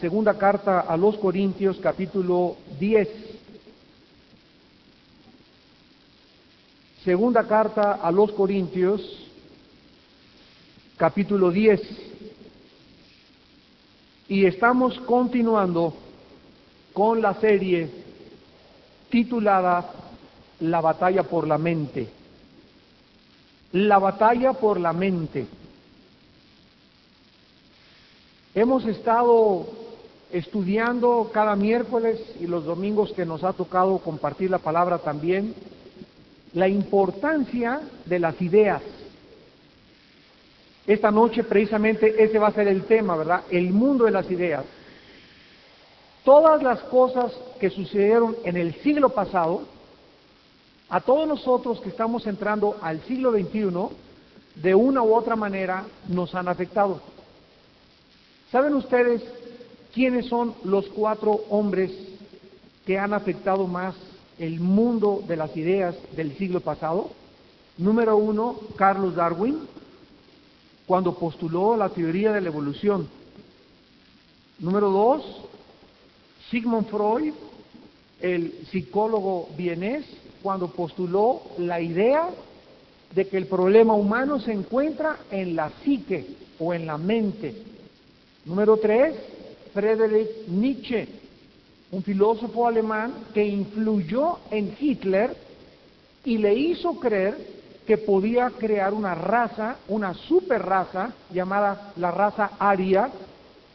Segunda carta a los Corintios, capítulo 10. Segunda carta a los Corintios, capítulo 10. Y estamos continuando con la serie titulada La batalla por la mente. La batalla por la mente. Hemos estado estudiando cada miércoles y los domingos que nos ha tocado compartir la palabra también la importancia de las ideas. Esta noche precisamente ese va a ser el tema, ¿verdad? El mundo de las ideas. Todas las cosas que sucedieron en el siglo pasado, a todos nosotros que estamos entrando al siglo XXI, de una u otra manera nos han afectado. ¿Saben ustedes quiénes son los cuatro hombres que han afectado más el mundo de las ideas del siglo pasado? Número uno, Carlos Darwin, cuando postuló la teoría de la evolución. Número dos, Sigmund Freud, el psicólogo vienés, cuando postuló la idea de que el problema humano se encuentra en la psique o en la mente. Número tres, Friedrich Nietzsche, un filósofo alemán que influyó en Hitler y le hizo creer que podía crear una raza, una super raza llamada la raza aria,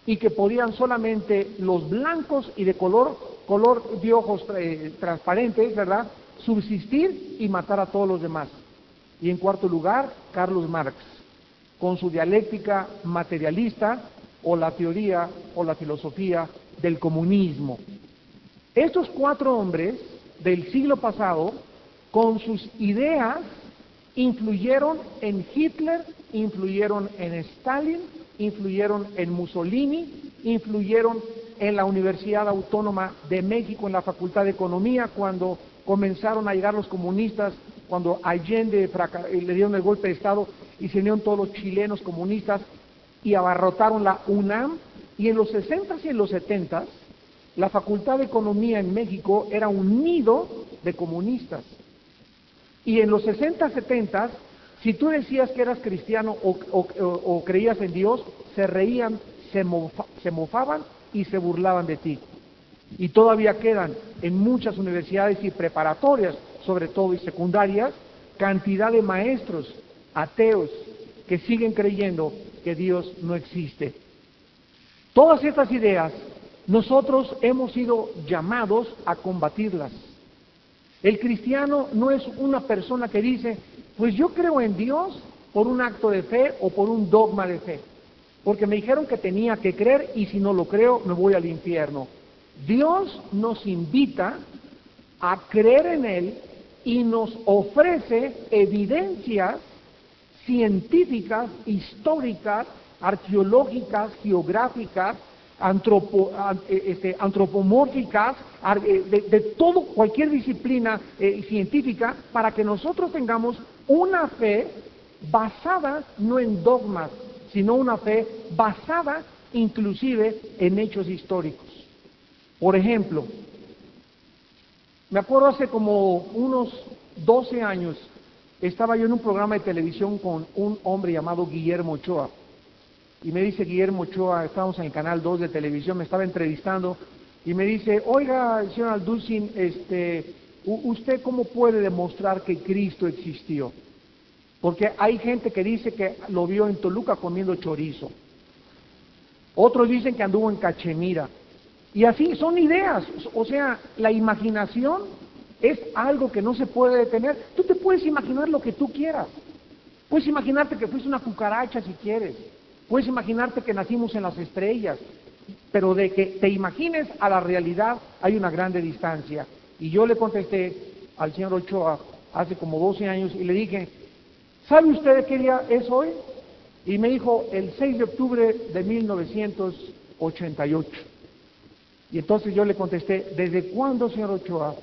y que podían solamente los blancos y de color, color de ojos eh, transparentes, ¿verdad?, subsistir y matar a todos los demás. Y en cuarto lugar, Carlos Marx, con su dialéctica materialista, o la teoría o la filosofía del comunismo. Estos cuatro hombres del siglo pasado, con sus ideas, influyeron en Hitler, influyeron en Stalin, influyeron en Mussolini, influyeron en la Universidad Autónoma de México, en la Facultad de Economía, cuando comenzaron a llegar los comunistas, cuando Allende le dieron el golpe de Estado y se unieron todos los chilenos comunistas y abarrotaron la UNAM y en los 60 y en los 70 la Facultad de Economía en México era un nido de comunistas. Y en los 60, 70, si tú decías que eras cristiano o, creías en Dios, se reían, se, se mofaban y se burlaban de ti. Y todavía quedan en muchas universidades y preparatorias, sobre todo y secundarias, cantidad de maestros ateos que siguen creyendo que Dios no existe. Todas estas ideas nosotros hemos sido llamados a combatirlas. El cristiano no es una persona que dice, pues yo creo en Dios por un acto de fe o por un dogma de fe, porque me dijeron que tenía que creer y si no lo creo me voy al infierno. Dios nos invita a creer en Él y nos ofrece evidencias científicas, históricas, arqueológicas, geográficas, eh, este, antropomórficas, eh, de, todo, cualquier disciplina eh, científica, para que nosotros tengamos una fe basada no en dogmas, sino una fe basada inclusive en hechos históricos. Por ejemplo, me acuerdo hace como unos 12 años, estaba yo en un programa de televisión con un hombre llamado Guillermo Ochoa. Y me dice Guillermo Ochoa, estábamos en el canal 2 de televisión, me estaba entrevistando y me dice, oiga, señor Alducin, este, ¿usted cómo puede demostrar que Cristo existió? Porque hay gente que dice que lo vio en Toluca comiendo chorizo. Otros dicen que anduvo en Cachemira. Y así son ideas. O sea, la imaginación es algo que no se puede detener. Tú te puedes imaginar lo que tú quieras. Puedes imaginarte que fuiste una cucaracha si quieres. Puedes imaginarte que nacimos en las estrellas. Pero de que te imagines a la realidad hay una grande distancia. Y yo le contesté al señor Ochoa hace como 12 años y le dije, ¿sabe usted qué día es hoy? Y me dijo, el 6 de octubre de 1988. Y entonces yo le contesté, ¿desde cuándo, señor Ochoa,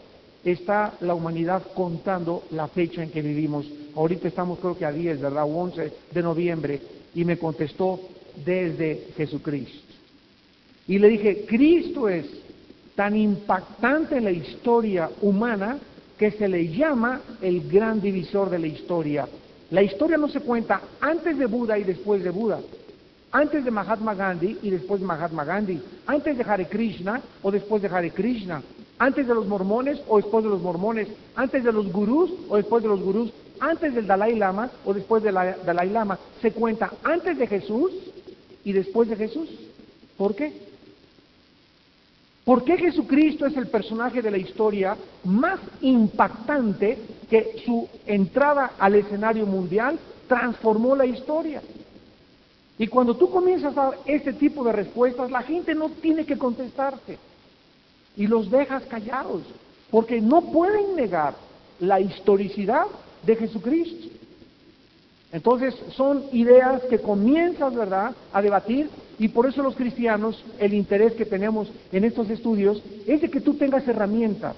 está la humanidad contando la fecha en que vivimos. Ahorita estamos creo que a 10, ¿verdad? 11 de noviembre. Y me contestó desde Jesucristo. Y le dije, Cristo es tan impactante en la historia humana que se le llama el gran divisor de la historia. La historia no se cuenta antes de Buda y después de Buda, antes de Mahatma Gandhi y después de Mahatma Gandhi, antes de Hare Krishna o después de Hare Krishna, antes de los mormones o después de los mormones, antes de los gurús o después de los gurús, antes del Dalai Lama o después del Dalai Lama. Se cuenta antes de Jesús y después de Jesús. ¿Por qué? ¿Por qué Jesucristo es el personaje de la historia más impactante que su entrada al escenario mundial transformó la historia? Y cuando tú comienzas a dar este tipo de respuestas, la gente no tiene que contestarte y los dejas callados, porque no pueden negar la historicidad de Jesucristo. Entonces son ideas que comienzas, ¿verdad?, a debatir y por eso los cristianos, el interés que tenemos en estos estudios es de que tú tengas herramientas.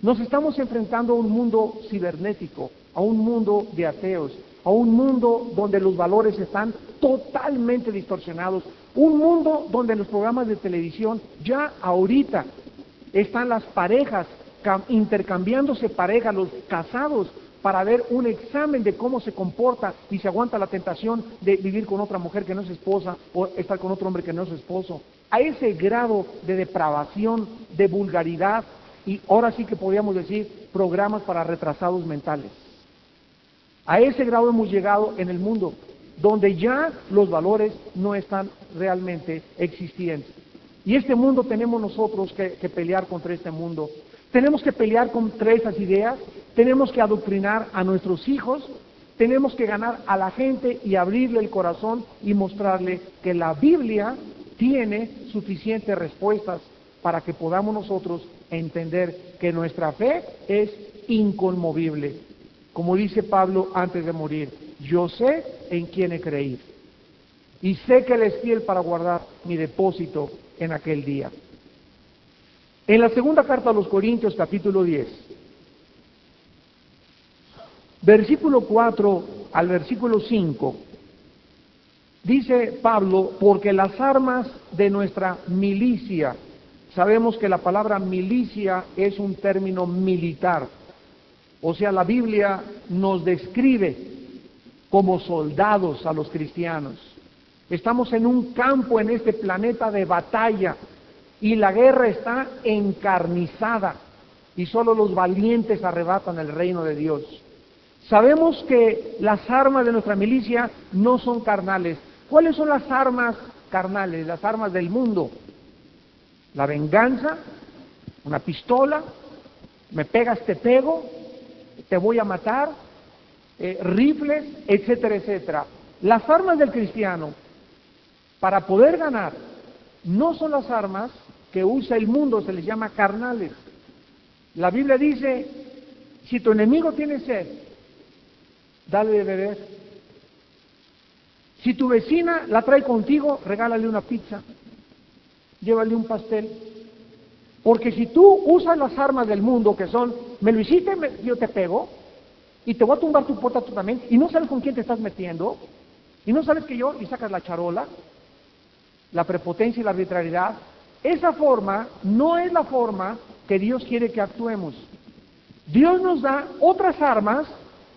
Nos estamos enfrentando a un mundo cibernético, a un mundo de ateos, a un mundo donde los valores están totalmente distorsionados, un mundo donde los programas de televisión ya ahorita están las parejas intercambiándose parejas, los casados, para ver un examen de cómo se comporta y se aguanta la tentación de vivir con otra mujer que no es esposa o estar con otro hombre que no es esposo. A ese grado de depravación, de vulgaridad y ahora sí que podríamos decir programas para retrasados mentales. A ese grado hemos llegado en el mundo, donde ya los valores no están realmente existiendo. Y este mundo tenemos nosotros que, pelear contra este mundo. Tenemos que pelear contra esas ideas tenemos que adoctrinar a nuestros hijos, tenemos que ganar a la gente y abrirle el corazón y mostrarle que la Biblia tiene suficientes respuestas para que podamos nosotros entender que nuestra fe es inconmovible. Como dice Pablo antes de morir, yo sé en quién he creído y sé que Él es fiel para guardar mi depósito en aquel día. En la segunda carta a los Corintios, capítulo 10, Versículo 4 al versículo 5, dice Pablo, porque las armas de nuestra milicia, sabemos que la palabra milicia es un término militar, o sea, la Biblia nos describe como soldados a los cristianos. Estamos en un campo en este planeta de batalla y la guerra está encarnizada y solo los valientes arrebatan el reino de Dios. Sabemos que las armas de nuestra milicia no son carnales. ¿Cuáles son las armas carnales, las armas del mundo? La venganza, una pistola, me pegas, te pego, te voy a matar, eh, rifles, etcétera, etcétera. Las armas del cristiano, para poder ganar, no son las armas que usa el mundo, se les llama carnales. La Biblia dice, si tu enemigo tiene sed, dale de beber. Si tu vecina la trae contigo, regálale una pizza, llévale un pastel. Porque si tú usas las armas del mundo que son, me lo hiciste, yo te pego, y te voy a tumbar tu puerta tú también, y no sabes con quién te estás metiendo, y no sabes que yo, y sacas la charola, la prepotencia y la arbitrariedad, esa forma no es la forma que Dios quiere que actuemos. Dios nos da otras armas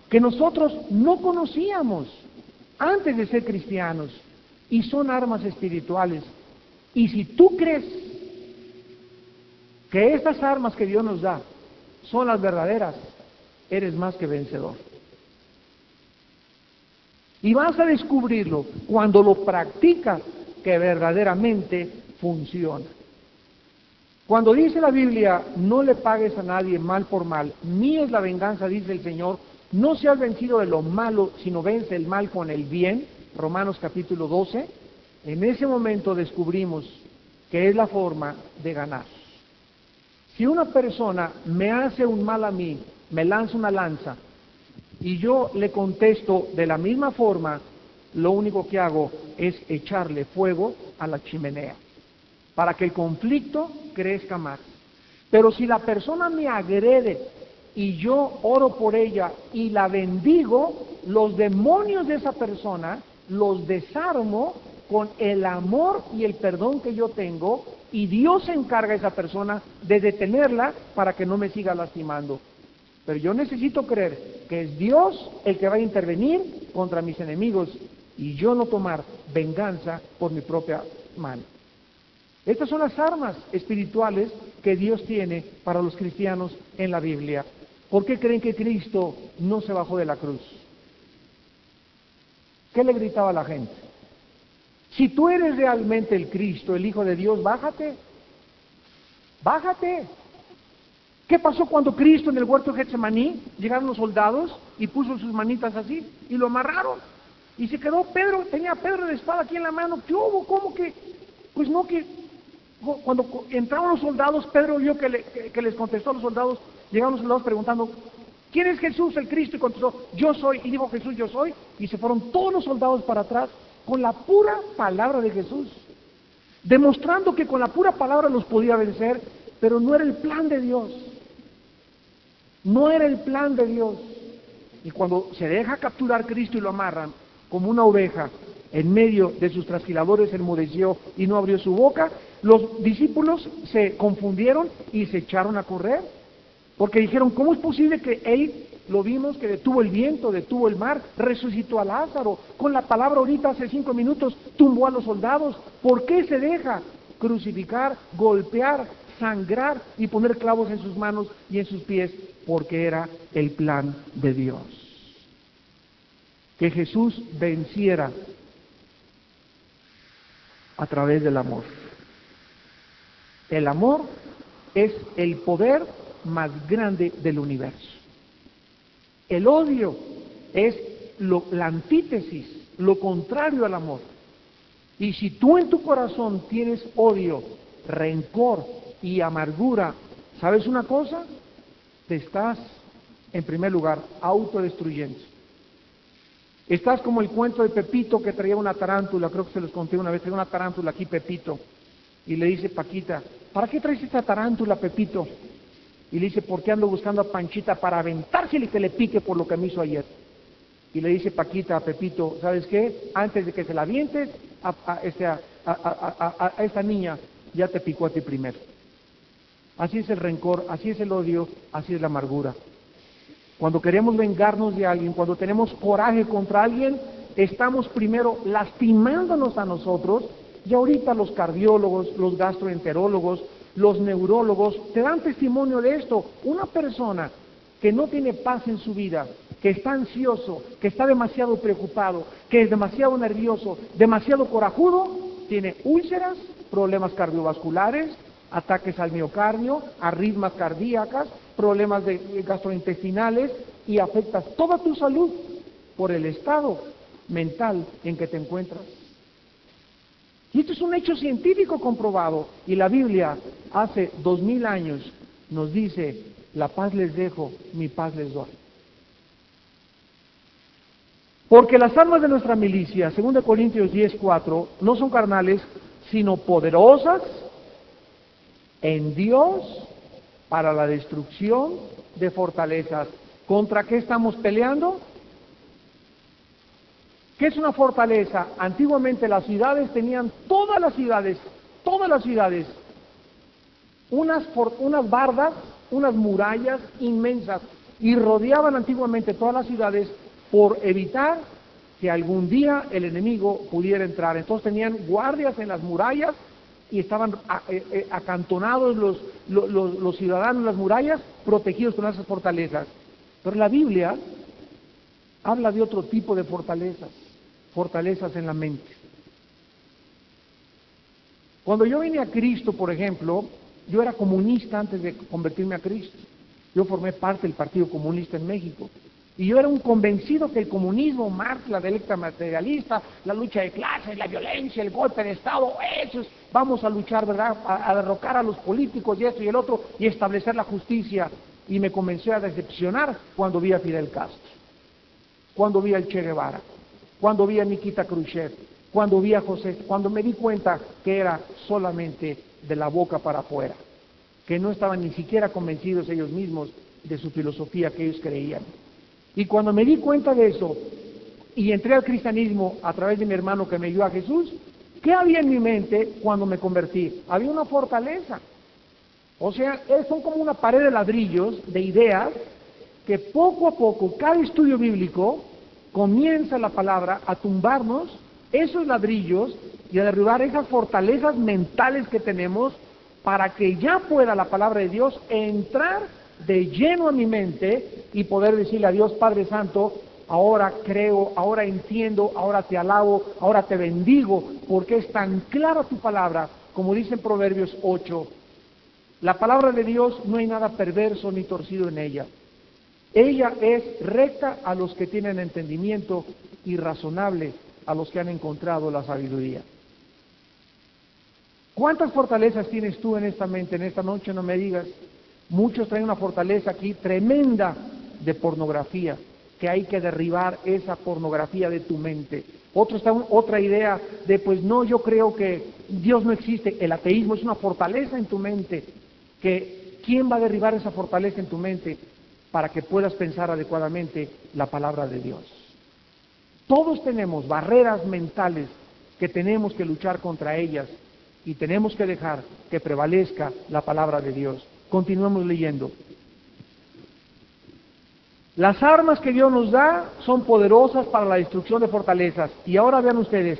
que nosotros no conocíamos antes de ser cristianos y son armas espirituales. Y si tú crees que estas armas que Dios nos da son las verdaderas, eres más que vencedor. Y vas a descubrirlo cuando lo practicas que verdaderamente funciona. Cuando dice la Biblia, no le pagues a nadie mal por mal, mía es la venganza, dice el Señor, no se ha vencido de lo malo, sino vence el mal con el bien, Romanos capítulo 12, en ese momento descubrimos que es la forma de ganar. Si una persona me hace un mal a mí, me lanza una lanza, y yo le contesto de la misma forma, lo único que hago es echarle fuego a la chimenea, para que el conflicto crezca más. Pero si la persona me agrede y yo oro por ella y la bendigo, los demonios de esa persona los desarmo con el amor y el perdón que yo tengo y Dios se encarga a esa persona de detenerla para que no me siga lastimando. Pero yo necesito creer que es Dios el que va a intervenir contra mis enemigos y yo no tomar venganza por mi propia mano. Estas son las armas espirituales que Dios tiene para los cristianos en la Biblia. ¿Por qué creen que Cristo no se bajó de la cruz? ¿Qué le gritaba a la gente? Si tú eres realmente el Cristo, el Hijo de Dios, bájate. Bájate. ¿Qué pasó cuando Cristo en el huerto de Getsemaní llegaron los soldados y puso sus manitas así y lo amarraron? Y se quedó Pedro, tenía Pedro de espada aquí en la mano. ¿Qué hubo? ¿Cómo que? Pues no, que cuando entraron los soldados, Pedro vio que, les contestó a los soldados, llegaron los soldados preguntando, ¿quién es Jesús el Cristo? Y contestó, yo soy. Y dijo Jesús, yo soy. Y se fueron todos los soldados para atrás con la pura palabra de Jesús, demostrando que con la pura palabra los podía vencer, pero no era el plan de Dios. No era el plan de Dios. Y cuando se deja capturar Cristo y lo amarran como una oveja en medio de sus trasquiladores, enmudeció y no abrió su boca, los discípulos se confundieron y se echaron a correr, porque dijeron, ¿cómo es posible que él, lo vimos, que detuvo el viento, detuvo el mar, resucitó a Lázaro, con la palabra ahorita hace cinco minutos tumbó a los soldados? ¿Por qué se deja crucificar, golpear, sangrar y poner clavos en sus manos y en sus pies? Porque era el plan de Dios. Que Jesús venciera a través del amor. El amor es el poder más grande del universo. El odio es la antítesis, lo contrario al amor. Y si tú en tu corazón tienes odio, rencor y amargura, ¿sabes una cosa? Te estás, en primer lugar, autodestruyendo. Estás como el cuento de Pepito que traía una tarántula, creo que se los conté una vez, traía una tarántula aquí Pepito. Y le dice Paquita, ¿para qué traes esta tarántula, Pepito? Y le dice, ¿por qué ando buscando a Panchita para aventársele y que le pique por lo que me hizo ayer? Y le dice Paquita a Pepito, ¿sabes qué? Antes de que se la avientes a, este, a, a esta niña, ya te picó a ti primero. Así es el rencor, así es el odio, así es la amargura. Cuando queremos vengarnos de alguien, cuando tenemos coraje contra alguien, estamos primero lastimándonos a nosotros y ahorita los cardiólogos, los gastroenterólogos, los neurólogos te dan testimonio de esto. Una persona que no tiene paz en su vida, que está ansioso, que está demasiado preocupado, que es demasiado nervioso, demasiado corajudo, tiene úlceras, problemas cardiovasculares, ataques al miocardio, arritmas cardíacas, problemas de gastrointestinales y afectas toda tu salud por el estado mental en que te encuentras. Y esto es un hecho científico comprobado. Y la Biblia hace dos mil años nos dice, la paz les dejo, mi paz les doy. Porque las armas de nuestra milicia, 2 Corintios 10, 4, no son carnales, sino poderosas en Dios para la destrucción de fortalezas. ¿Contra qué estamos peleando? ¿Qué es una fortaleza? Antiguamente las ciudades tenían, todas las ciudades, todas las ciudades, unas, unas bardas, unas murallas inmensas y rodeaban antiguamente todas las ciudades por evitar que algún día el enemigo pudiera entrar. Entonces tenían guardias en las murallas y estaban eh, eh, acantonados los, los, los, ciudadanos en las murallas protegidos con esas fortalezas. Pero la Biblia habla de otro tipo de fortalezas fortalezas en la mente. Cuando yo vine a Cristo, por ejemplo, yo era comunista antes de convertirme a Cristo. Yo formé parte del Partido Comunista en México. Y yo era un convencido que el comunismo, Marx, la delecta materialista, la lucha de clases, la violencia, el golpe de Estado, eso vamos a luchar, ¿verdad? A, derrocar a los políticos y esto y el otro y establecer la justicia. Y me comencé a decepcionar cuando vi a Fidel Castro, cuando vi al Che Guevara, cuando vi a Nikita Khrushchev, cuando vi a José, cuando me di cuenta que era solamente de la boca para afuera, que no estaban ni siquiera convencidos ellos mismos de su filosofía que ellos creían. Y cuando me di cuenta de eso y entré al cristianismo a través de mi hermano que me dio a Jesús, ¿Qué había en mi mente cuando me convertí? Había una fortaleza. O sea, son como una pared de ladrillos, de ideas, que poco a poco, cada estudio bíblico, comienza la palabra a tumbarnos esos ladrillos y a derribar esas fortalezas mentales que tenemos para que ya pueda la palabra de Dios entrar de lleno a mi mente y poder decirle a Dios Padre Santo, ahora creo, ahora entiendo, ahora te alabo, ahora te bendigo, porque es tan clara tu palabra, como dice en Proverbios 8. La palabra de Dios no hay nada perverso ni torcido en ella. Ella es recta a los que tienen entendimiento y razonable a los que han encontrado la sabiduría. ¿Cuántas fortalezas tienes tú en esta mente, en esta noche? No me digas. Muchos traen una fortaleza aquí tremenda de pornografía, que hay que derribar esa pornografía de tu mente. Otros está otra idea de, pues no, yo creo que Dios no existe. El ateísmo es una fortaleza en tu mente. Que ¿quién va a derribar esa fortaleza en tu mente para que puedas pensar adecuadamente la palabra de Dios? Todos tenemos barreras mentales que tenemos que luchar contra ellas y tenemos que dejar que prevalezca la palabra de Dios. Continuemos leyendo. Las armas que Dios nos da son poderosas para la destrucción de fortalezas. Y ahora vean ustedes,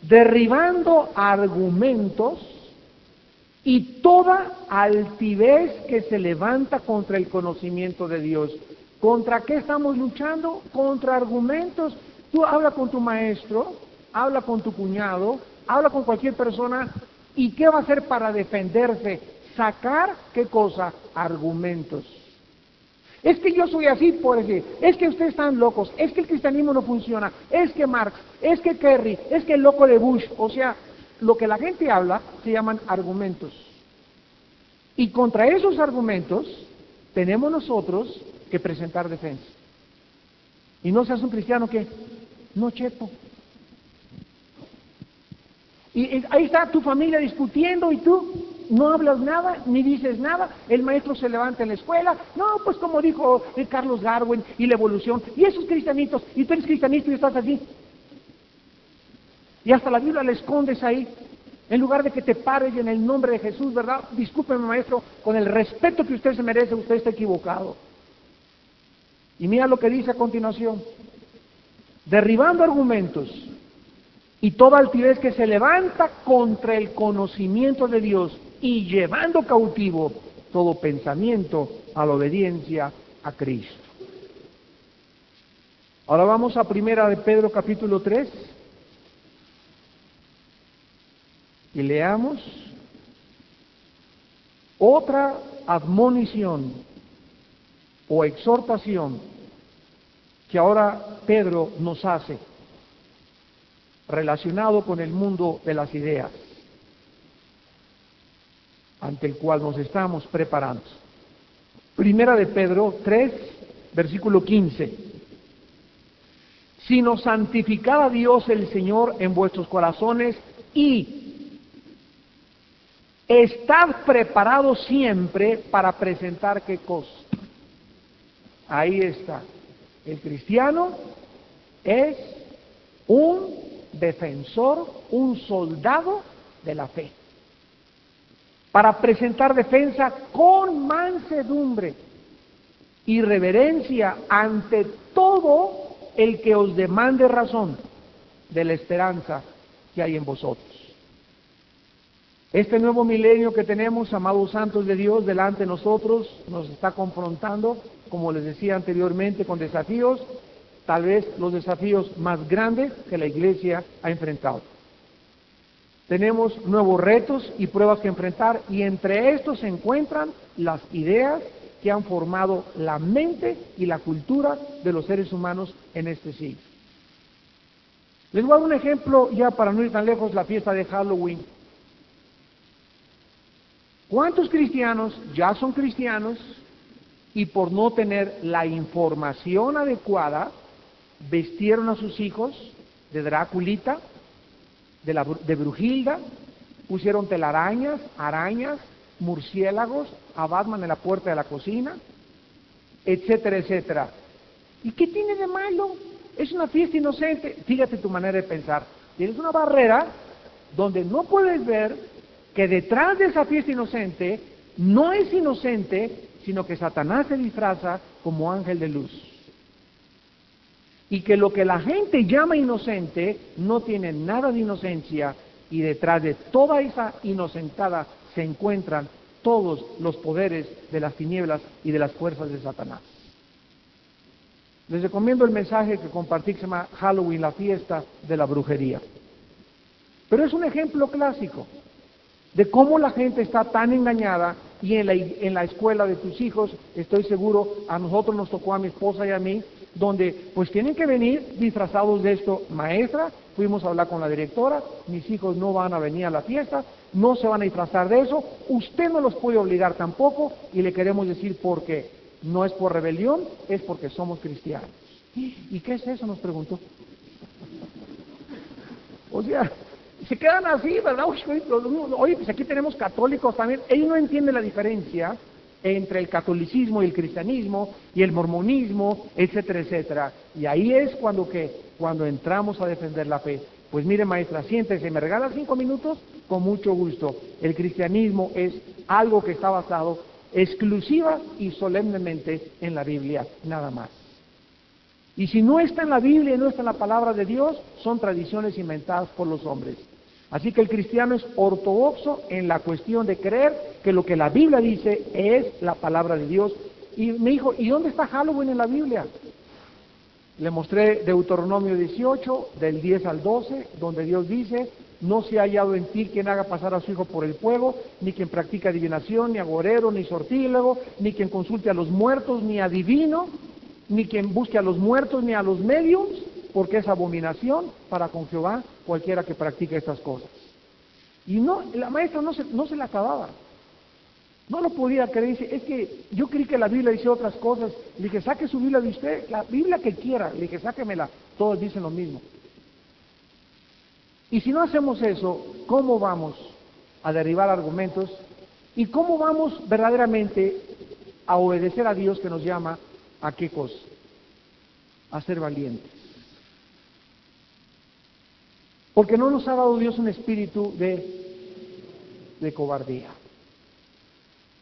derribando argumentos y toda altivez que se levanta contra el conocimiento de Dios. ¿Contra qué estamos luchando? Contra argumentos. Tú habla con tu maestro, habla con tu cuñado, habla con cualquier persona ¿Y qué va a hacer para defenderse? Sacar, ¿qué cosa? Argumentos. Es que yo soy así, por decir, es que ustedes están locos, es que el cristianismo no funciona, es que Marx, es que Kerry, es que el loco de Bush, o sea, lo que la gente habla se llaman argumentos. Y contra esos argumentos tenemos nosotros que presentar defensa. Y no seas un cristiano que, no chepo, y ahí está tu familia discutiendo y tú no hablas nada, ni dices nada. El maestro se levanta en la escuela. No, pues como dijo eh, Carlos Darwin y la evolución. Y esos cristianitos, y tú eres cristianito y estás así. Y hasta la Biblia la escondes ahí. En lugar de que te pares en el nombre de Jesús, ¿verdad? Discúlpeme, maestro, con el respeto que usted se merece, usted está equivocado. Y mira lo que dice a continuación. Derribando argumentos y toda altivez que se levanta contra el conocimiento de Dios y llevando cautivo todo pensamiento a la obediencia a Cristo. Ahora vamos a primera de Pedro capítulo 3 y leamos otra admonición o exhortación que ahora Pedro nos hace relacionado con el mundo de las ideas, ante el cual nos estamos preparando. Primera de Pedro 3, versículo 15. Sino santificad a Dios el Señor en vuestros corazones y estad preparados siempre para presentar qué cosa. Ahí está. El cristiano es un defensor, un soldado de la fe, para presentar defensa con mansedumbre y reverencia ante todo el que os demande razón de la esperanza que hay en vosotros. Este nuevo milenio que tenemos, amados santos de Dios, delante de nosotros, nos está confrontando, como les decía anteriormente, con desafíos tal vez los desafíos más grandes que la Iglesia ha enfrentado. Tenemos nuevos retos y pruebas que enfrentar y entre estos se encuentran las ideas que han formado la mente y la cultura de los seres humanos en este siglo. Les voy a dar un ejemplo ya para no ir tan lejos, la fiesta de Halloween. ¿Cuántos cristianos ya son cristianos y por no tener la información adecuada vestieron a sus hijos de Draculita, de, la, de Brujilda, pusieron telarañas, arañas, murciélagos, a Batman en la puerta de la cocina, etcétera, etcétera. ¿Y qué tiene de malo? Es una fiesta inocente. Fíjate tu manera de pensar. Tienes una barrera donde no puedes ver que detrás de esa fiesta inocente no es inocente, sino que Satanás se disfraza como ángel de luz. Y que lo que la gente llama inocente no tiene nada de inocencia y detrás de toda esa inocentada se encuentran todos los poderes de las tinieblas y de las fuerzas de Satanás. Les recomiendo el mensaje que compartí que se llama Halloween, la fiesta de la brujería. Pero es un ejemplo clásico de cómo la gente está tan engañada y en la, en la escuela de tus hijos, estoy seguro, a nosotros nos tocó, a mi esposa y a mí, donde pues tienen que venir disfrazados de esto. Maestra, fuimos a hablar con la directora, mis hijos no van a venir a la fiesta, no se van a disfrazar de eso, usted no los puede obligar tampoco y le queremos decir por qué. No es por rebelión, es porque somos cristianos. ¿Y qué es eso? Nos preguntó. O sea, se quedan así, ¿verdad? Oye, pues aquí tenemos católicos también. Ellos no entienden la diferencia entre el catolicismo y el cristianismo y el mormonismo, etcétera, etcétera. Y ahí es cuando que cuando entramos a defender la fe. Pues mire, maestra, siéntese, me regala cinco minutos, con mucho gusto. El cristianismo es algo que está basado exclusiva y solemnemente en la Biblia, nada más. Y si no está en la Biblia y no está en la palabra de Dios, son tradiciones inventadas por los hombres. Así que el cristiano es ortodoxo en la cuestión de creer que lo que la Biblia dice es la palabra de Dios. Y me dijo, ¿y dónde está Halloween en la Biblia? Le mostré Deuteronomio 18, del 10 al 12, donde Dios dice, no se ha hallado en ti quien haga pasar a su hijo por el fuego, ni quien practique adivinación, ni agorero, ni sortílego, ni quien consulte a los muertos, ni adivino, ni quien busque a los muertos, ni a los medios, porque es abominación para con Jehová cualquiera que practique estas cosas. Y no, la maestra no se, no se la acababa. No lo podía creer. Dice, es que yo creí que la Biblia dice otras cosas. Le dije, saque su Biblia de usted, la Biblia que quiera. Le dije, sáquemela. Todos dicen lo mismo. Y si no hacemos eso, ¿cómo vamos a derribar argumentos? ¿Y cómo vamos verdaderamente a obedecer a Dios que nos llama a qué cosa? A ser valientes. Porque no nos ha dado Dios un espíritu de, de cobardía.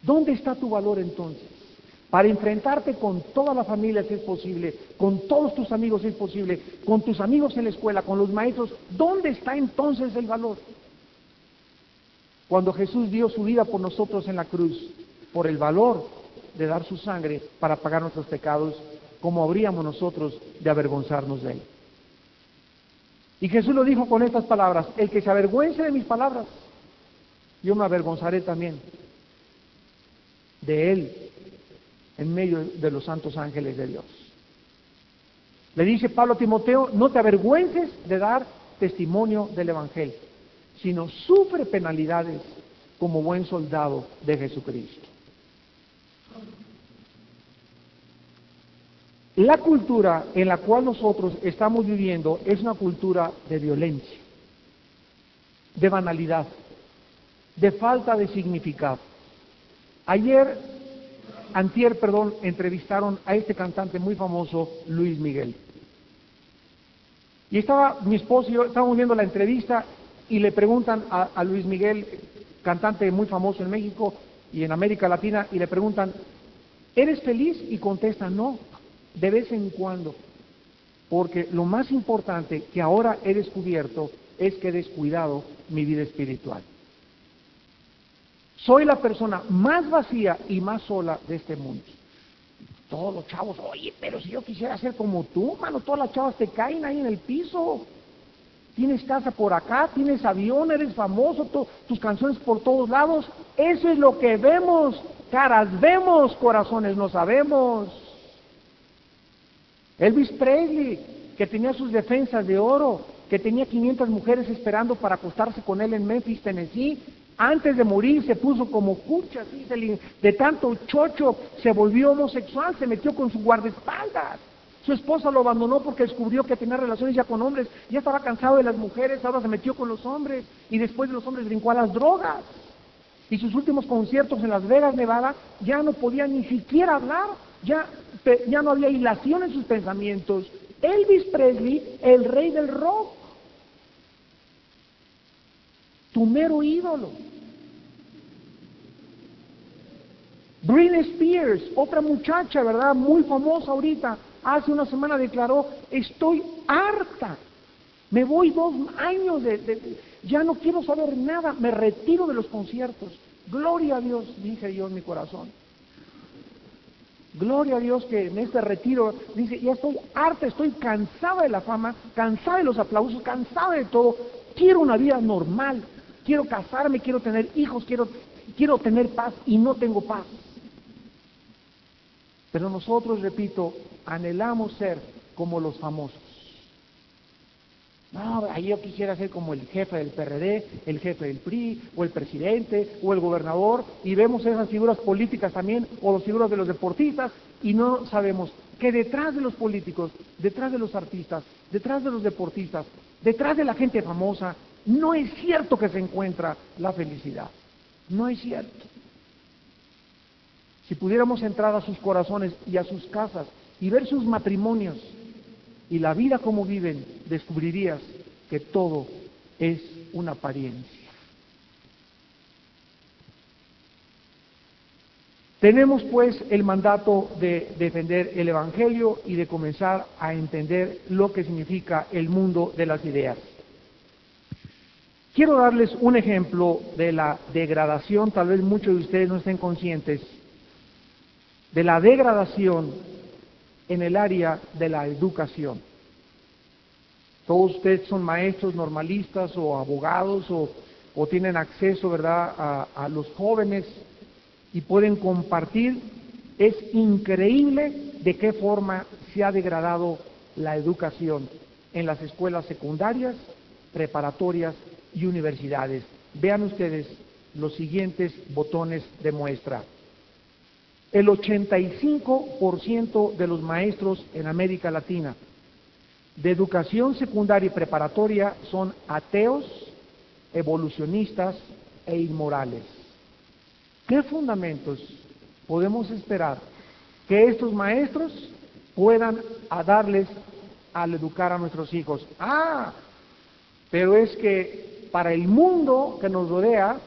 ¿Dónde está tu valor entonces? Para enfrentarte con toda la familia si es posible, con todos tus amigos si es posible, con tus amigos en la escuela, con los maestros, ¿dónde está entonces el valor? Cuando Jesús dio su vida por nosotros en la cruz, por el valor de dar su sangre para pagar nuestros pecados, ¿cómo habríamos nosotros de avergonzarnos de él? Y Jesús lo dijo con estas palabras, el que se avergüence de mis palabras, yo me avergonzaré también de él en medio de los santos ángeles de Dios. Le dice Pablo a Timoteo, no te avergüences de dar testimonio del Evangelio, sino sufre penalidades como buen soldado de Jesucristo. La cultura en la cual nosotros estamos viviendo es una cultura de violencia, de banalidad, de falta de significado. Ayer antier, perdón, entrevistaron a este cantante muy famoso, Luis Miguel. Y estaba mi esposo y yo, estábamos viendo la entrevista y le preguntan a, a Luis Miguel, cantante muy famoso en México y en América Latina, y le preguntan, ¿eres feliz? Y contesta, no, de vez en cuando. Porque lo más importante que ahora he descubierto es que he descuidado mi vida espiritual. Soy la persona más vacía y más sola de este mundo. Todos los chavos, oye, pero si yo quisiera ser como tú, mano, todas las chavas te caen ahí en el piso. Tienes casa por acá, tienes avión, eres famoso, tus canciones por todos lados. Eso es lo que vemos. Caras vemos, corazones no sabemos. Elvis Presley, que tenía sus defensas de oro, que tenía 500 mujeres esperando para acostarse con él en Memphis, Tennessee, antes de morir se puso como cucha, de tanto chocho se volvió homosexual, se metió con su guardaespaldas. Su esposa lo abandonó porque descubrió que tenía relaciones ya con hombres, ya estaba cansado de las mujeres, ahora se metió con los hombres y después de los hombres brincó a las drogas. Y sus últimos conciertos en Las Vegas, Nevada, ya no podía ni siquiera hablar, ya, ya no había hilación en sus pensamientos. Elvis Presley, el rey del rock, tu mero ídolo. Britney Spears, otra muchacha, ¿verdad? Muy famosa ahorita, hace una semana declaró, estoy harta, me voy dos años, de, ya no quiero saber nada, me retiro de los conciertos. Gloria a Dios, dije yo en mi corazón. Gloria a Dios que en este retiro dice, ya estoy harta, estoy cansada de la fama, cansada de los aplausos, cansada de todo, quiero una vida normal, quiero casarme, quiero tener hijos, quiero, quiero tener paz y no tengo paz. Pero nosotros, repito, anhelamos ser como los famosos. No, yo quisiera ser como el jefe del PRD, el jefe del PRI, o el presidente, o el gobernador, y vemos esas figuras políticas también, o las figuras de los deportistas, y no sabemos que detrás de los políticos, detrás de los artistas, detrás de los deportistas, detrás de la gente famosa, no es cierto que se encuentra la felicidad. No es cierto. Si pudiéramos entrar a sus corazones y a sus casas y ver sus matrimonios y la vida como viven, descubrirías que todo es una apariencia. Tenemos pues el mandato de defender el Evangelio y de comenzar a entender lo que significa el mundo de las ideas. Quiero darles un ejemplo de la degradación, tal vez muchos de ustedes no estén conscientes, de la degradación en el área de la educación. Todos ustedes son maestros normalistas o abogados o, tienen acceso, ¿verdad?, a, a los jóvenes y pueden compartir. Es increíble de qué forma se ha degradado la educación en las escuelas secundarias, preparatorias y universidades. Vean ustedes los siguientes botones de muestra. El 85% de los maestros en América Latina de educación secundaria y preparatoria son ateos, evolucionistas e inmorales. ¿Qué fundamentos podemos esperar que estos maestros puedan darles al educar a nuestros hijos? Ah, pero es que para el mundo que nos rodea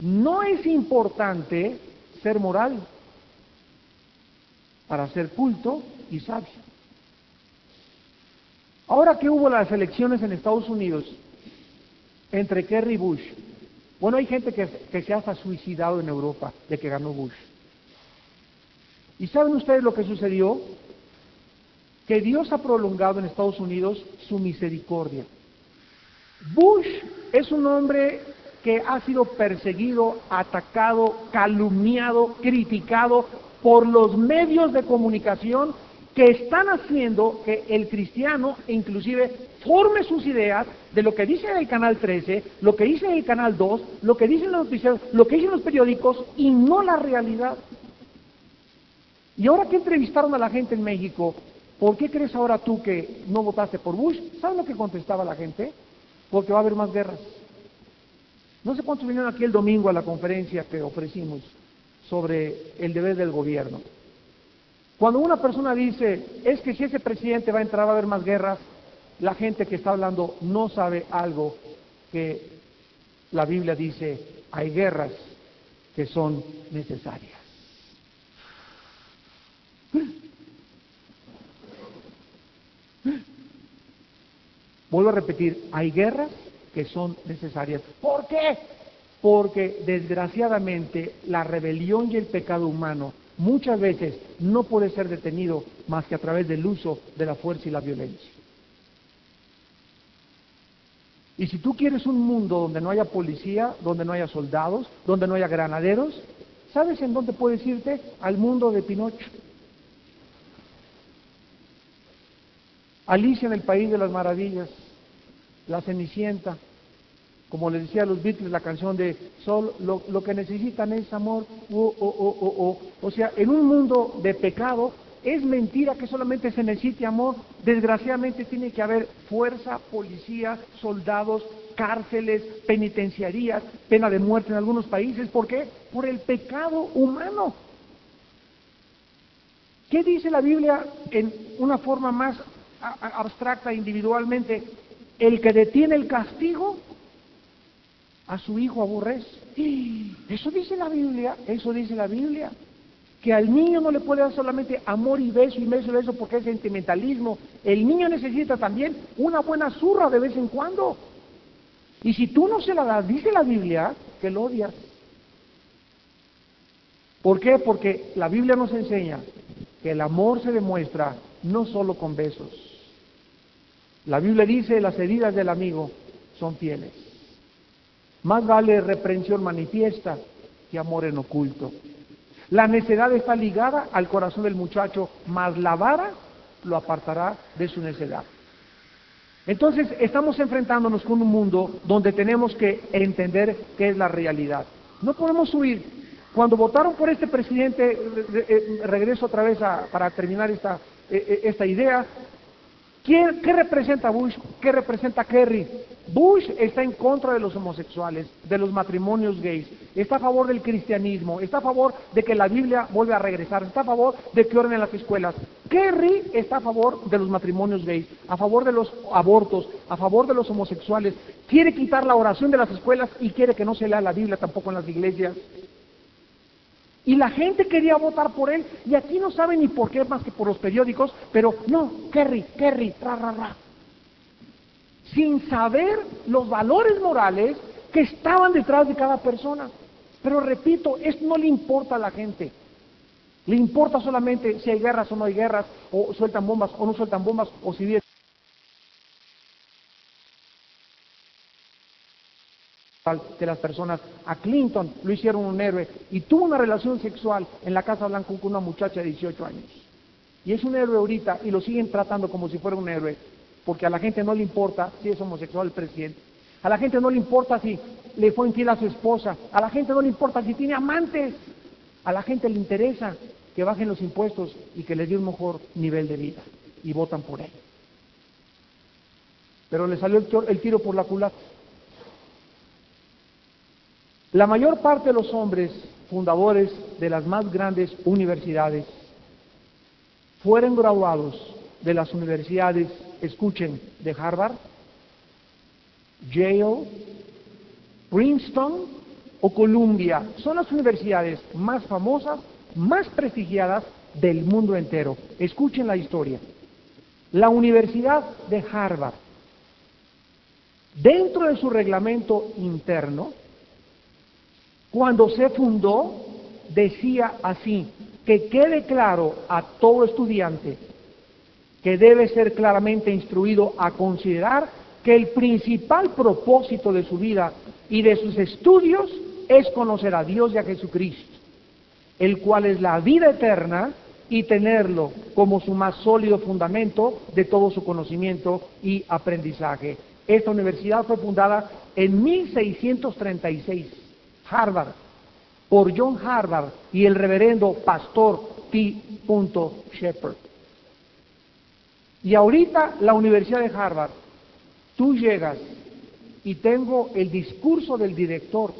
no es importante ser moral para ser culto y sabio. Ahora que hubo las elecciones en Estados Unidos entre Kerry y Bush, bueno, hay gente que, que se ha suicidado en Europa de que ganó Bush. ¿Y saben ustedes lo que sucedió? Que Dios ha prolongado en Estados Unidos su misericordia. Bush es un hombre que ha sido perseguido, atacado, calumniado, criticado por los medios de comunicación que están haciendo que el cristiano inclusive forme sus ideas de lo que dice el canal 13, lo que dice el canal 2, lo que dicen los noticiarios, lo que dicen los periódicos y no la realidad. Y ahora que entrevistaron a la gente en México, ¿por qué crees ahora tú que no votaste por Bush? ¿Sabes lo que contestaba la gente? Porque va a haber más guerras. No sé cuántos vinieron aquí el domingo a la conferencia que ofrecimos sobre el deber del gobierno. Cuando una persona dice, es que si ese presidente va a entrar va a haber más guerras, la gente que está hablando no sabe algo que la Biblia dice, hay guerras que son necesarias. Vuelvo a repetir, hay guerras que son necesarias. ¿Por qué? Porque desgraciadamente la rebelión y el pecado humano muchas veces no puede ser detenido más que a través del uso de la fuerza y la violencia. Y si tú quieres un mundo donde no haya policía, donde no haya soldados, donde no haya granaderos, ¿sabes en dónde puedes irte? Al mundo de Pinocho. Alicia en el País de las Maravillas, la Cenicienta, como les decía a los Beatles, la canción de Sol, lo, que necesitan es amor, oh, oh, oh, o sea, en un mundo de pecado, es mentira que solamente se necesite amor, desgraciadamente tiene que haber fuerza, policía, soldados, cárceles, penitenciarías, pena de muerte en algunos países, ¿por qué? Por el pecado humano. ¿Qué dice la Biblia en una forma más abstracta individualmente? El que detiene el castigo a su hijo aborrece. Eso dice la Biblia, eso dice la Biblia. Que al niño no le puede dar solamente amor y beso y beso y beso porque es sentimentalismo. El niño necesita también una buena zurra de vez en cuando. Y si tú no se la das, dice la Biblia, que lo odias. ¿Por qué? Porque la Biblia nos enseña que el amor se demuestra no solo con besos. La Biblia dice, las heridas del amigo son fieles. Más vale reprensión manifiesta que amor en oculto. La necedad está ligada al corazón del muchacho, mas la vara lo apartará de su necedad. Entonces estamos enfrentándonos con un mundo donde tenemos que entender qué es la realidad. No podemos huir. Cuando votaron por este presidente, eh, regreso otra vez para terminar esta, eh, eh, esta idea, ¿Qué, representa Bush? ¿Qué representa Kerry? Bush está en contra de los homosexuales, de los matrimonios gays, está a favor del cristianismo, está a favor de que la Biblia vuelva a regresar, está a favor de que oren en las escuelas. Kerry está a favor de los matrimonios gays, a favor de los abortos, a favor de los homosexuales, quiere quitar la oración de las escuelas y quiere que no se lea la Biblia tampoco en las iglesias. Y la gente quería votar por él, y aquí no saben ni por qué más que por los periódicos, pero no, Kerry, Kerry, ra, ra, ra. Sin saber los valores morales que estaban detrás de cada persona. Pero repito, esto no le importa a la gente. Le importa solamente si hay guerras o no hay guerras, o sueltan bombas o no sueltan bombas, o si viene de las personas. A Clinton lo hicieron un héroe y tuvo una relación sexual en la Casa Blanca con una muchacha de 18 años. Y es un héroe ahorita y lo siguen tratando como si fuera un héroe, porque a la gente no le importa si es homosexual el presidente. A la gente no le importa si le fue infiel a su esposa. A la gente no le importa si tiene amantes. A la gente le interesa que bajen los impuestos y que les dé un mejor nivel de vida. Y votan por él. Pero le salió el, tiro por la culata. La mayor parte de los hombres fundadores de las más grandes universidades fueron graduados de las universidades, escuchen, de Harvard, Yale, Princeton o Columbia. Son las universidades más famosas, más prestigiadas del mundo entero. Escuchen la historia. La Universidad de Harvard, dentro de su reglamento interno, cuando se fundó, decía así, que quede claro a todo estudiante que debe ser claramente instruido a considerar que el principal propósito de su vida y de sus estudios es conocer a Dios y a Jesucristo, el cual es la vida eterna y tenerlo como su más sólido fundamento de todo su conocimiento y aprendizaje. Esta universidad fue fundada en 1636 Harvard, por John Harvard y el reverendo pastor T. Shepard. Y ahorita la Universidad de Harvard, tú llegas y tengo el discurso del director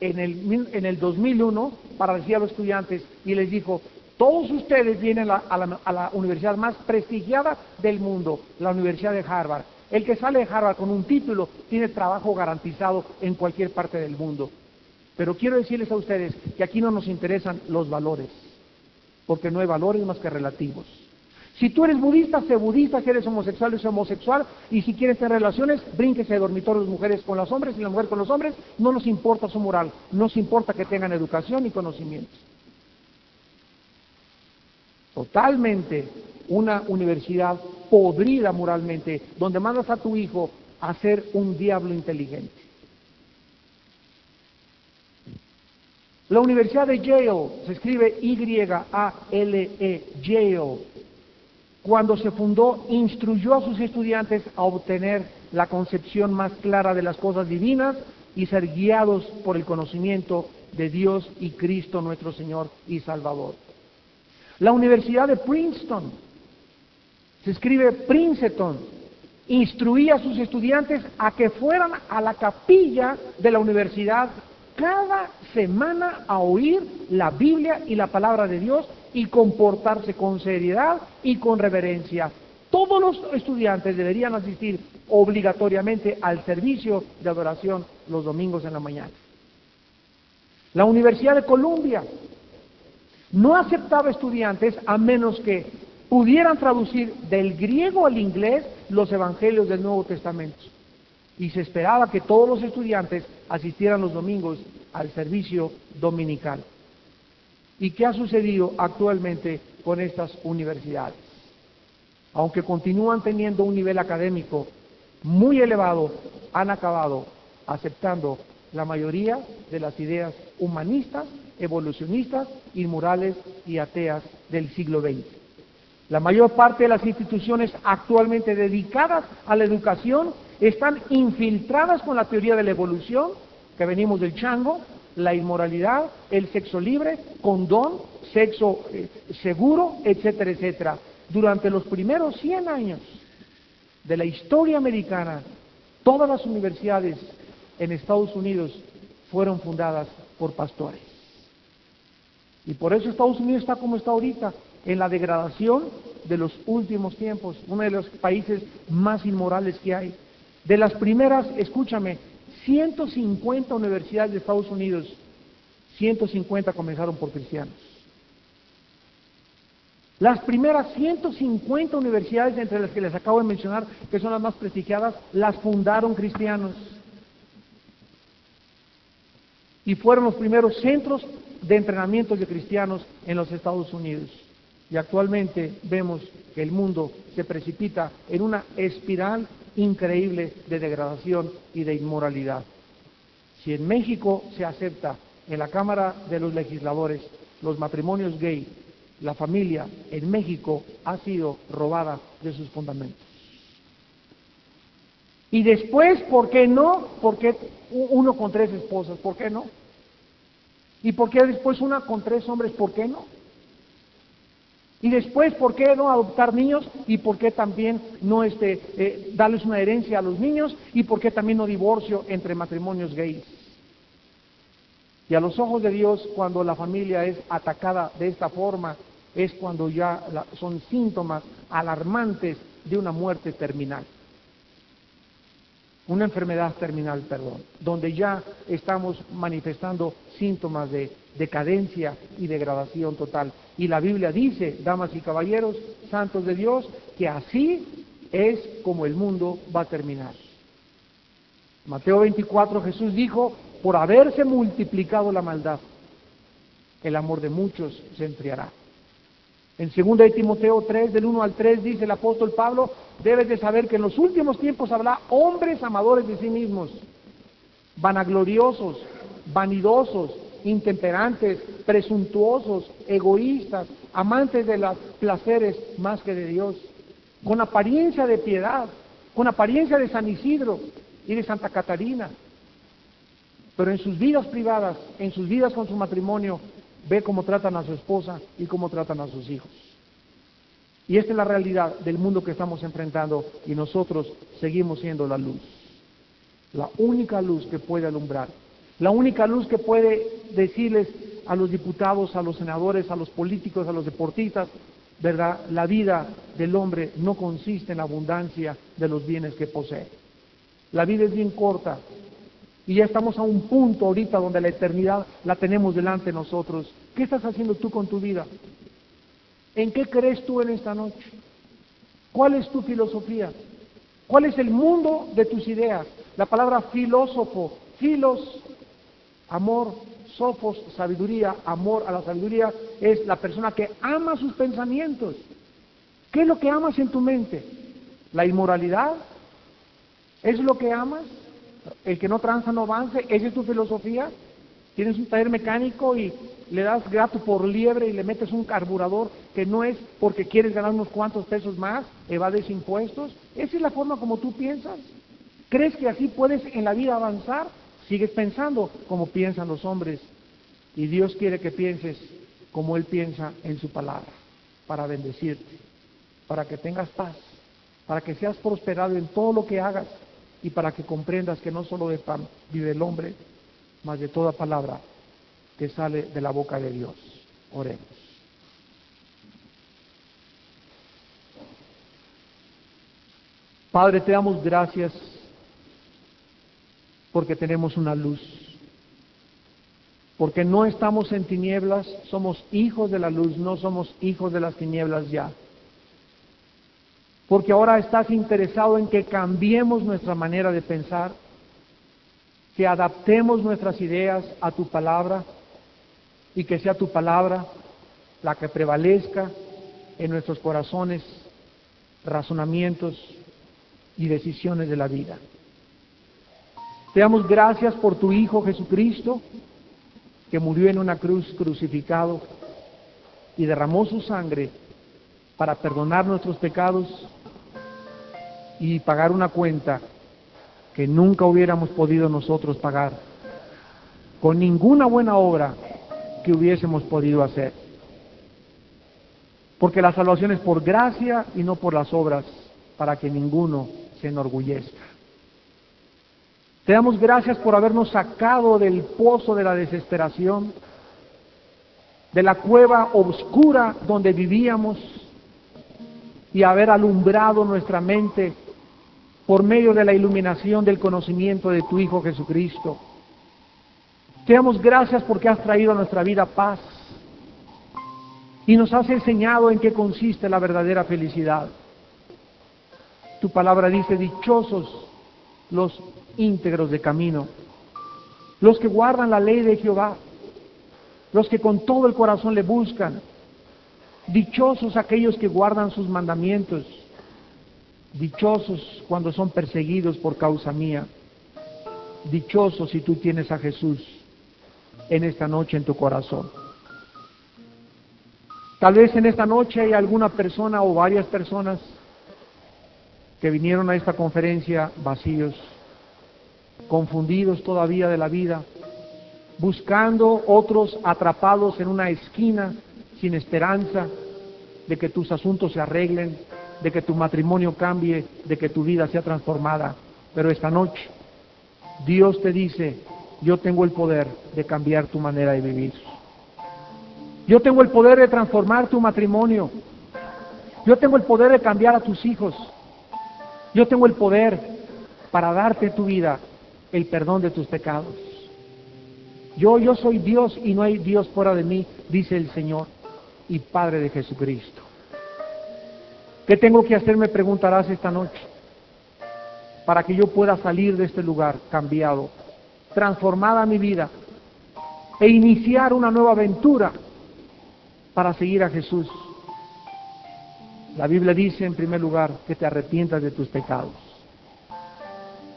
en el, en el 2001 para decir a los estudiantes y les dijo, todos ustedes vienen a la, a la universidad más prestigiada del mundo, la Universidad de Harvard. El que sale de Harvard con un título tiene trabajo garantizado en cualquier parte del mundo. Pero quiero decirles a ustedes que aquí no nos interesan los valores, porque no hay valores más que relativos. Si tú eres budista, sé budista, si eres homosexual, sé homosexual, y si quieres tener relaciones, brínquese de dormitorio las mujeres con las hombres y las mujeres con los hombres, no nos importa su moral, no nos importa que tengan educación y conocimiento. Totalmente una universidad podrida moralmente, donde mandas a tu hijo a ser un diablo inteligente. La Universidad de Yale, se escribe Y-A-L-E, Yale, cuando se fundó, instruyó a sus estudiantes a obtener la concepción más clara de las cosas divinas y ser guiados por el conocimiento de Dios y Cristo nuestro Señor y Salvador. La Universidad de Princeton, se escribe Princeton, instruía a sus estudiantes a que fueran a la capilla de la universidad cada semana a oír la Biblia y la palabra de Dios y comportarse con seriedad y con reverencia. todos los estudiantes deberían asistir obligatoriamente al servicio de adoración los domingos en la mañana. La Universidad de Columbia no aceptaba estudiantes a menos que pudieran traducir del griego al inglés los evangelios del Nuevo Testamento. Y se esperaba que todos los estudiantes asistieran los domingos al servicio dominical. ¿Y qué ha sucedido actualmente con estas universidades? Aunque continúan teniendo un nivel académico muy elevado, han acabado aceptando la mayoría de las ideas humanistas, evolucionistas, inmorales y ateas del siglo XX. La mayor parte de las instituciones actualmente dedicadas a la educación están infiltradas con la teoría de la evolución, que venimos del chango, la inmoralidad, el sexo libre, condón, sexo eh, seguro, etcétera, etcétera. Durante los primeros 100 años de la historia americana, todas las universidades en Estados Unidos fueron fundadas por pastores. Y por eso Estados Unidos está como está ahorita, en la degradación de los últimos tiempos, uno de los países más inmorales que hay. De las primeras, escúchame, 150 universidades de Estados Unidos, 150 comenzaron por cristianos. Las primeras 150 universidades, entre las que les acabo de mencionar, que son las más prestigiadas, las fundaron cristianos. Y fueron los primeros centros de entrenamiento de cristianos en los Estados Unidos. Y actualmente vemos que el mundo se precipita en una espiral increíble de degradación y de inmoralidad. Si en México se acepta en la Cámara de los Legisladores los matrimonios gay, la familia en México ha sido robada de sus fundamentos. Y después, ¿por qué no? Porque uno con tres esposas, ¿por qué no? ¿Y por qué después una con tres hombres, por qué no? Y después, ¿por qué no adoptar niños? ¿Y por qué también no este, eh, darles una herencia a los niños? ¿Y por qué también no divorcio entre matrimonios gays? Y a los ojos de Dios, cuando la familia es atacada de esta forma, es cuando ya son síntomas alarmantes de una muerte terminal. Una enfermedad terminal, perdón, donde ya estamos manifestando síntomas de decadencia y degradación total. Y la Biblia dice, damas y caballeros, santos de Dios, que así es como el mundo va a terminar. Mateo 24 Jesús dijo, por haberse multiplicado la maldad, el amor de muchos se enfriará. En 2 de Timoteo 3, del 1 al 3, dice el apóstol Pablo, debes de saber que en los últimos tiempos habrá hombres amadores de sí mismos, vanagloriosos, vanidosos, intemperantes, presuntuosos, egoístas, amantes de los placeres más que de Dios, con apariencia de piedad, con apariencia de San Isidro y de Santa Catarina. Pero en sus vidas privadas, en sus vidas con su matrimonio, ve cómo tratan a su esposa y cómo tratan a sus hijos. Y esta es la realidad del mundo que estamos enfrentando y nosotros seguimos siendo la luz. La única luz que puede alumbrar. La única luz que puede decirles a los diputados, a los senadores, a los políticos, a los deportistas, ¿verdad? La vida del hombre no consiste en la abundancia de los bienes que posee. La vida es bien corta, y ya estamos a un punto ahorita donde la eternidad la tenemos delante de nosotros. ¿Qué estás haciendo tú con tu vida? ¿En qué crees tú en esta noche? ¿Cuál es tu filosofía? ¿Cuál es el mundo de tus ideas? La palabra filósofo, filos, amor, sofos, sabiduría, amor a la sabiduría, es la persona que ama sus pensamientos. ¿Qué es lo que amas en tu mente? ¿La inmoralidad? ¿Es lo que amas? el que no tranza no avance, esa es tu filosofía. Tienes un taller mecánico y le das gato por liebre y le metes un carburador que no es porque quieres ganar unos cuantos pesos más, evades impuestos. Esa es la forma como tú piensas. ¿Crees que así puedes en la vida avanzar? Sigues pensando como piensan los hombres. Y Dios quiere que pienses como Él piensa en su palabra, para bendecirte, para que tengas paz, para que seas prosperado en todo lo que hagas y para que comprendas que no solo de pan vive el hombre, mas de toda palabra que sale de la boca de Dios. Oremos. Padre, te damos gracias porque tenemos una luz. Porque no estamos en tinieblas, somos hijos de la luz, no somos hijos de las tinieblas ya. Porque ahora estás interesado en que cambiemos nuestra manera de pensar, que adaptemos nuestras ideas a tu palabra y que sea tu palabra la que prevalezca en nuestros corazones, razonamientos y decisiones de la vida. Te damos gracias por tu Hijo Jesucristo, que murió en una cruz crucificado y derramó su sangre para perdonar nuestros pecados y pagar una cuenta que nunca hubiéramos podido nosotros pagar con ninguna buena obra que hubiésemos podido hacer. Porque la salvación es por gracia y no por las obras, para que ninguno se enorgullezca. Te damos gracias por habernos sacado del pozo de la desesperación, de la cueva oscura donde vivíamos y haber alumbrado nuestra mente por medio de la iluminación del conocimiento de tu Hijo Jesucristo. Te damos gracias porque has traído a nuestra vida paz y nos has enseñado en qué consiste la verdadera felicidad. Tu palabra dice, dichosos los íntegros de camino, los que guardan la ley de Jehová, los que con todo el corazón le buscan. Dichosos aquellos que guardan sus mandamientos, dichosos cuando son perseguidos por causa mía. Dichosos si tú tienes a Jesús en esta noche en tu corazón. Tal vez en esta noche hay alguna persona o varias personas que vinieron a esta conferencia vacíos, confundidos todavía de la vida, buscando otros atrapados en una esquina sin esperanza de que tus asuntos se arreglen, de que tu matrimonio cambie, de que tu vida sea transformada. Pero esta noche Dios te dice, yo tengo el poder de cambiar tu manera de vivir. Yo tengo el poder de transformar tu matrimonio. Yo tengo el poder de cambiar a tus hijos. Yo tengo el poder para darte tu vida el perdón de tus pecados. Yo, yo soy Dios y no hay Dios fuera de mí, dice el Señor y Padre de Jesucristo. ¿Qué tengo que hacer? Me preguntarás esta noche para que yo pueda salir de este lugar cambiado, transformada mi vida e iniciar una nueva aventura para seguir a Jesús. La Biblia dice en primer lugar que te arrepientas de tus pecados,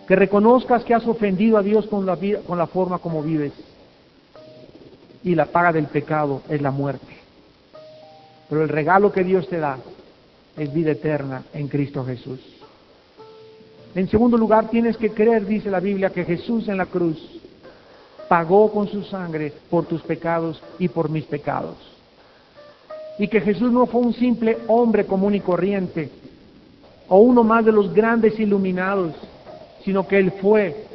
que reconozcas que has ofendido a Dios con la, con la forma como vives y la paga del pecado es la muerte. Pero el regalo que Dios te da es vida eterna en Cristo Jesús. En segundo lugar, tienes que creer, dice la Biblia, que Jesús en la cruz pagó con su sangre por tus pecados y por mis pecados y que Jesús no fue un simple hombre común y corriente o uno más de los grandes iluminados, sino que Él fue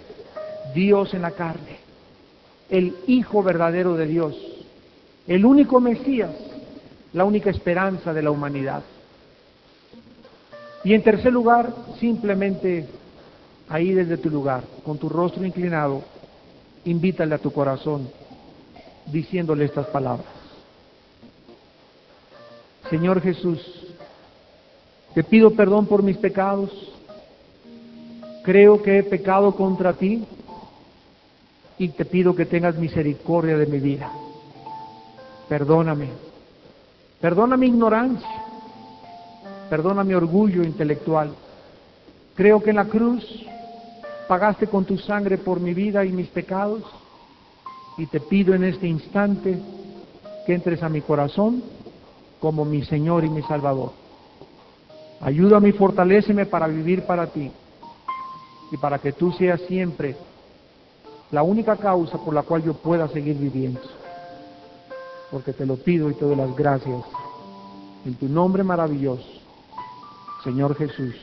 Dios en la carne, el Hijo verdadero de Dios, el único Mesías, la única esperanza de la humanidad. Y en tercer lugar, simplemente ahí desde tu lugar, con tu rostro inclinado, invítale a tu corazón diciéndole estas palabras. Señor Jesús, te pido perdón por mis pecados. Creo que he pecado contra ti y te pido que tengas misericordia de mi vida. Perdóname. Perdona mi ignorancia. Perdona mi orgullo intelectual. Creo que en la cruz pagaste con tu sangre por mi vida y mis pecados y te pido en este instante que entres a mi corazón como mi Señor y mi Salvador. Ayúdame y fortaléceme para vivir para ti y para que tú seas siempre la única causa por la cual yo pueda seguir viviendo. Porque te lo pido y te doy las gracias en tu nombre maravilloso, Señor Jesús.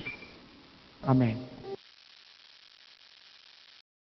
Amén.